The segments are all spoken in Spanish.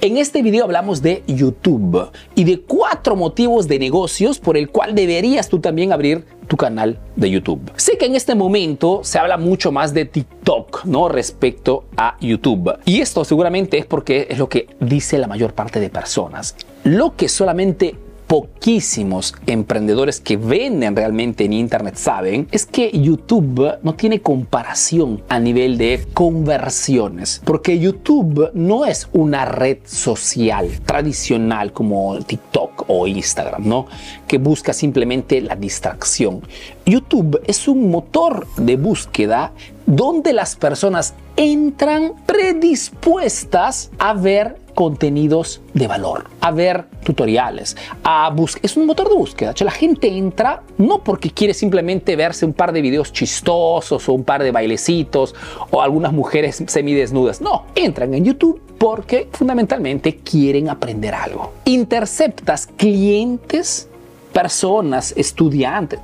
En este video hablamos de YouTube y de cuatro motivos de negocios por el cual deberías tú también abrir tu canal de YouTube. Sé que en este momento se habla mucho más de TikTok, ¿no? Respecto a YouTube. Y esto seguramente es porque es lo que dice la mayor parte de personas. Lo que solamente poquísimos emprendedores que venden realmente en Internet saben es que YouTube no tiene comparación a nivel de conversiones, porque YouTube no es una red social tradicional como TikTok o Instagram, ¿no? Que busca simplemente la distracción. YouTube es un motor de búsqueda donde las personas entran predispuestas a ver contenidos de valor, a ver tutoriales, a buscar. Es un motor de búsqueda. la gente entra no porque quiere simplemente verse un par de videos chistosos o un par de bailecitos o algunas mujeres semidesnudas. No, entran en YouTube porque fundamentalmente quieren aprender algo. Interceptas clientes, personas, estudiantes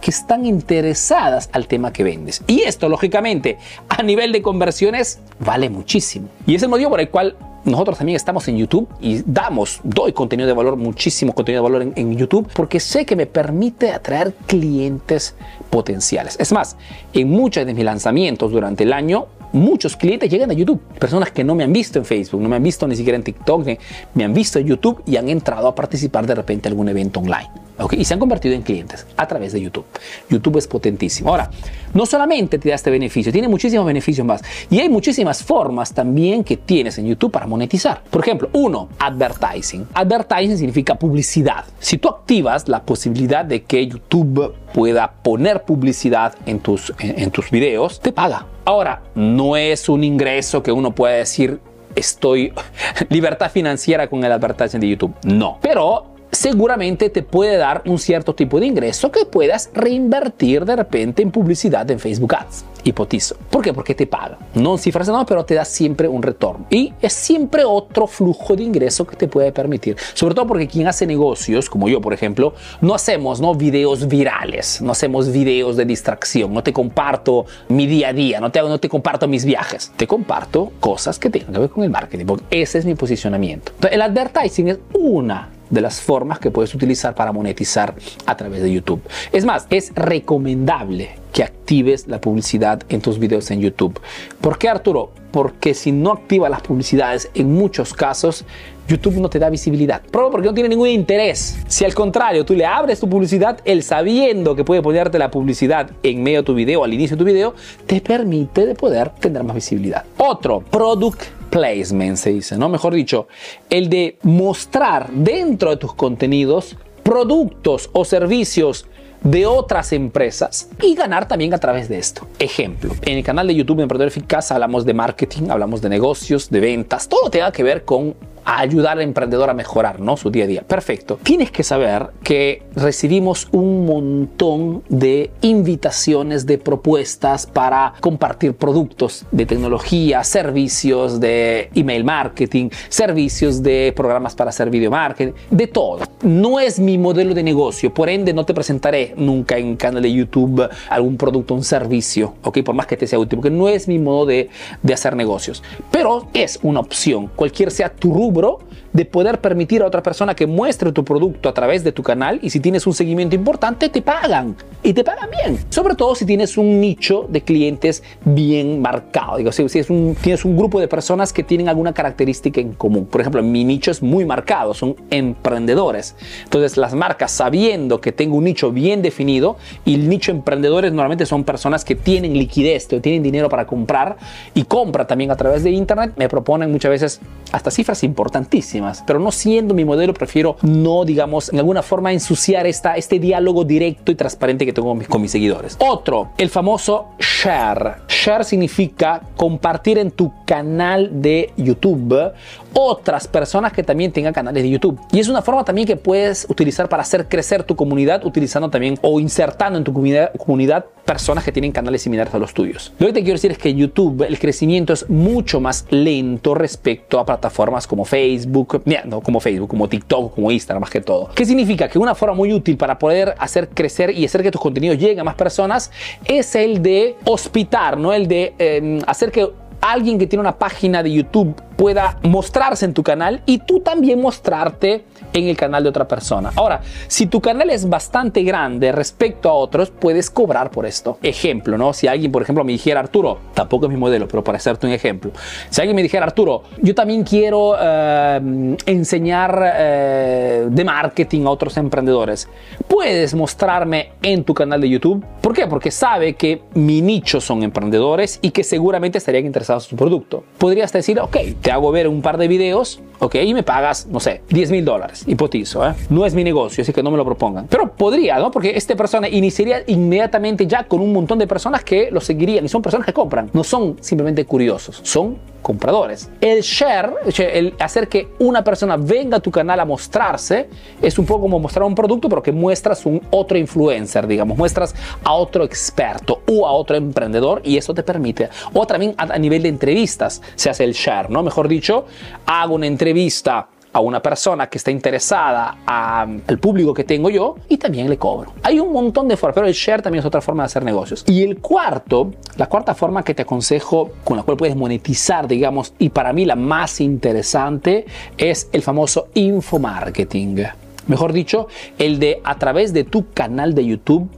que están interesadas al tema que vendes. Y esto, lógicamente, a nivel de conversiones, vale muchísimo. Y es el motivo por el cual nosotros también estamos en YouTube y damos, doy contenido de valor, muchísimo contenido de valor en, YouTube, porque sé que me permite atraer clientes potenciales. Es más, en muchos de mis lanzamientos durante el año, muchos clientes llegan a YouTube. Personas que no me han visto en Facebook, no me han visto ni siquiera en TikTok, me han visto en YouTube y han entrado a participar de repente en algún evento online. Y se han convertido en clientes a través de YouTube. YouTube es potentísimo. Ahora, no solamente te da este beneficio, tiene muchísimos beneficios más. Y hay muchísimas formas también que tienes en YouTube para monetizar. Por ejemplo, uno, advertising. Advertising significa publicidad. Si tú activas la posibilidad de que YouTube pueda poner publicidad en tus, en, en tus videos, te paga. Ahora, no es un ingreso que uno pueda decir, estoy libertad financiera con el advertising de YouTube. No. Pero seguramente te puede dar un cierto tipo de ingreso que puedas reinvertir de repente en publicidad en Facebook Ads. Hipotizo. ¿Por qué? Porque te paga. No cifras no, pero te da siempre un retorno. Y es siempre otro flujo de ingreso que te puede permitir. Sobre todo porque quien hace negocios, como yo, por ejemplo, no hacemos ¿no? videos virales, no hacemos videos de distracción, no te comparto mi día a día, no te, no te comparto mis viajes, te comparto cosas que tengan que ver con el marketing, porque ese es mi posicionamiento. Entonces, el advertising es una de las formas que puedes utilizar para monetizar a través de YouTube. Es más, es recomendable que actives la publicidad en tus videos en YouTube. ¿Por qué Arturo? Porque si no activas las publicidades, en muchos casos YouTube no te da visibilidad. Prueba porque no tiene ningún interés. Si al contrario tú le abres tu publicidad, él sabiendo que puede ponerte la publicidad en medio de tu video, al inicio de tu video, te permite de poder tener más visibilidad. Otro, product placement se dice, ¿no? Mejor dicho, el de mostrar dentro de tus contenidos productos o servicios de otras empresas y ganar también a través de esto. Ejemplo, en el canal de YouTube Emprendedor Eficaz hablamos de marketing, hablamos de negocios, de ventas, todo tenga que ver con a ayudar al emprendedor a mejorar ¿no? su día a día. Perfecto. Tienes que saber que recibimos un montón de invitaciones, de propuestas para compartir productos de tecnología, servicios de email marketing, servicios de programas para hacer video marketing, de todo. No es mi modelo de negocio, por ende no te presentaré nunca en canal de YouTube algún producto, un servicio, ¿ok? Por más que te sea útil, porque no es mi modo de, de hacer negocios. Pero es una opción, cualquier sea tu rubro bro de poder permitir a otra persona que muestre tu producto a través de tu canal y si tienes un seguimiento importante te pagan y te pagan bien. Sobre todo si tienes un nicho de clientes bien marcado. Digo, si, tienes un grupo de personas que tienen alguna característica en común. Por ejemplo, mi nicho es muy marcado, son emprendedores. Entonces las marcas sabiendo que tengo un nicho bien definido y el nicho emprendedores normalmente son personas que tienen liquidez, o tienen dinero para comprar y compran también a través de internet, me proponen muchas veces hasta cifras importantes buenísimas, pero no siendo mi modelo, prefiero no, digamos, en alguna forma ensuciar esta, este diálogo directo y transparente que tengo con mis, con mis seguidores. Otro, el famoso share. Share significa compartir en tu canal de YouTube otras personas que también tengan canales de YouTube. Y es una forma también que puedes utilizar para hacer crecer tu comunidad, utilizando también o insertando en tu comunidad, comunidad personas que tienen canales similares a los tuyos. Lo que te quiero decir es que YouTube, el crecimiento es mucho más lento respecto a plataformas como Facebook, no, como Facebook, como TikTok, como Instagram, más que todo. ¿Qué significa? Que una forma muy útil para poder hacer crecer y hacer que tus contenidos lleguen a más personas es el de hospitar, ¿no? El de eh, hacer que alguien que tiene una página de YouTube pueda mostrarse en tu canal y tú también mostrarte en el canal de otra persona. Ahora, si tu canal es bastante grande respecto a otros, puedes cobrar por esto. Ejemplo, ¿no? Si alguien, por ejemplo, me dijera, Arturo, tampoco es mi modelo, pero para hacerte un ejemplo, si alguien me dijera, Arturo, yo también quiero eh, enseñar eh, de marketing a otros emprendedores, puedes mostrarme en tu canal de YouTube. ¿Por qué? Porque sabe que mi nicho son emprendedores y que seguramente estarían interesados en su producto. Podrías decir, ok, te hago ver un par de videos, ok, y me pagas, no sé, 10 mil dólares, hipotizo, ¿eh? No es mi negocio, así que no me lo propongan. Pero podría, ¿no? Porque esta persona iniciaría inmediatamente ya con un montón de personas que lo seguirían y son personas que compran, no son simplemente curiosos, son compradores. El share, el hacer que una persona venga a tu canal a mostrarse, es un poco como mostrar un producto, pero que muestras un otro influencer, digamos, muestras a otro experto o a otro emprendedor y eso te permite. O también a, a nivel de entrevistas se hace el share, ¿no? Mejor dicho, hago una entrevista a una persona que está interesada al público que tengo yo y también le cobro. Hay un montón de formas, pero el share también es otra forma de hacer negocios. Y el cuarto, la cuarta forma que te aconsejo con la cual puedes monetizar, digamos, y para mí la más interesante es el famoso infomarketing. Mejor dicho, el de a través de tu canal de YouTube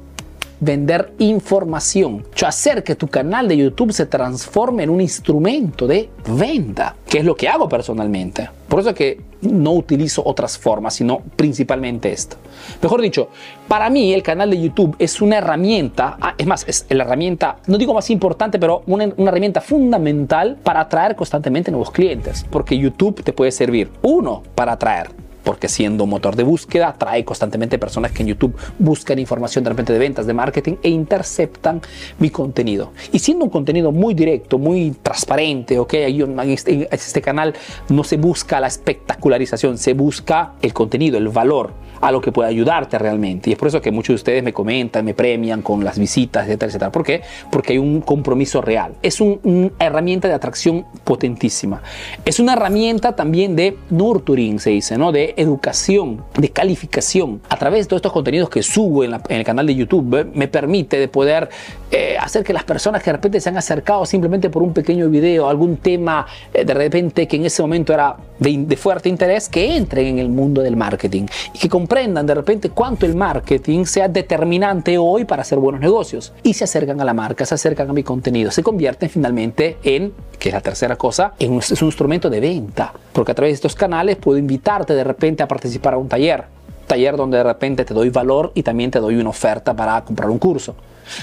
vender información, hacer que tu canal de YouTube se transforme en un instrumento de venta, que es lo que hago personalmente. Por eso es que no utilizo otras formas, sino principalmente esto. Mejor dicho, para mí el canal de YouTube es una herramienta, ah, es más, es la herramienta, no digo más importante, pero una herramienta fundamental para atraer constantemente nuevos clientes, porque YouTube te puede servir, uno, para atraer porque siendo motor de búsqueda trae constantemente personas que en YouTube buscan información de repente de ventas, de marketing e interceptan mi contenido. Y siendo un contenido muy directo, muy transparente, ok, en este, este canal no se busca la espectacularización, se busca el contenido, el valor a lo que puede ayudarte realmente. Y es por eso que muchos de ustedes me comentan, me premian con las visitas, etcétera, etcétera. ¿Por qué? Porque hay un compromiso real. Es un, una herramienta de atracción potentísima. Es una herramienta también de nurturing, se dice, ¿no? De educación, de calificación. A través de todos estos contenidos que subo en, el canal de YouTube, ¿eh? me permite de poder eh, hacer que las personas que de repente se han acercado simplemente por un pequeño video, algún tema eh, de repente que en ese momento era de, de, fuerte interés, que entren en el mundo del marketing y que comprendan de repente cuánto el marketing sea determinante hoy para hacer buenos negocios. Y se acercan a la marca, se acercan a mi contenido, se convierten finalmente en, que es la tercera cosa, en un, es un instrumento de venta. Porque a través de estos canales puedo invitarte de repente a participar a un taller. Taller donde de repente te doy valor y también te doy una oferta para comprar un curso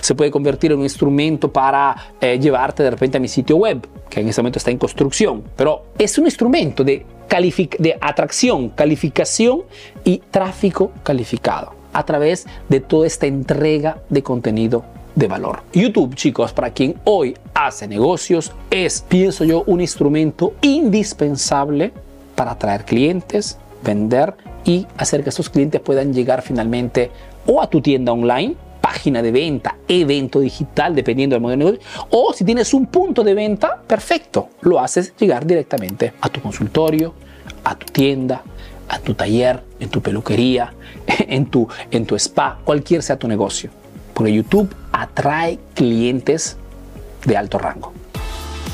se puede convertir en un instrumento para eh, llevarte de repente a mi sitio web, que en este momento está en construcción, pero es un instrumento de, de atracción, calificación y tráfico calificado a través de toda esta entrega de contenido de valor. YouTube, chicos, para quien hoy hace negocios, es, pienso yo, un instrumento indispensable para atraer clientes, vender y hacer que esos clientes puedan llegar finalmente o a tu tienda online página de venta, evento digital, dependiendo del modelo de negocio. O si tienes un punto de venta, perfecto, lo haces llegar directamente a tu consultorio, a tu tienda, a tu taller, en tu peluquería, en tu, en tu spa, cualquier sea tu negocio. Porque YouTube atrae clientes de alto rango.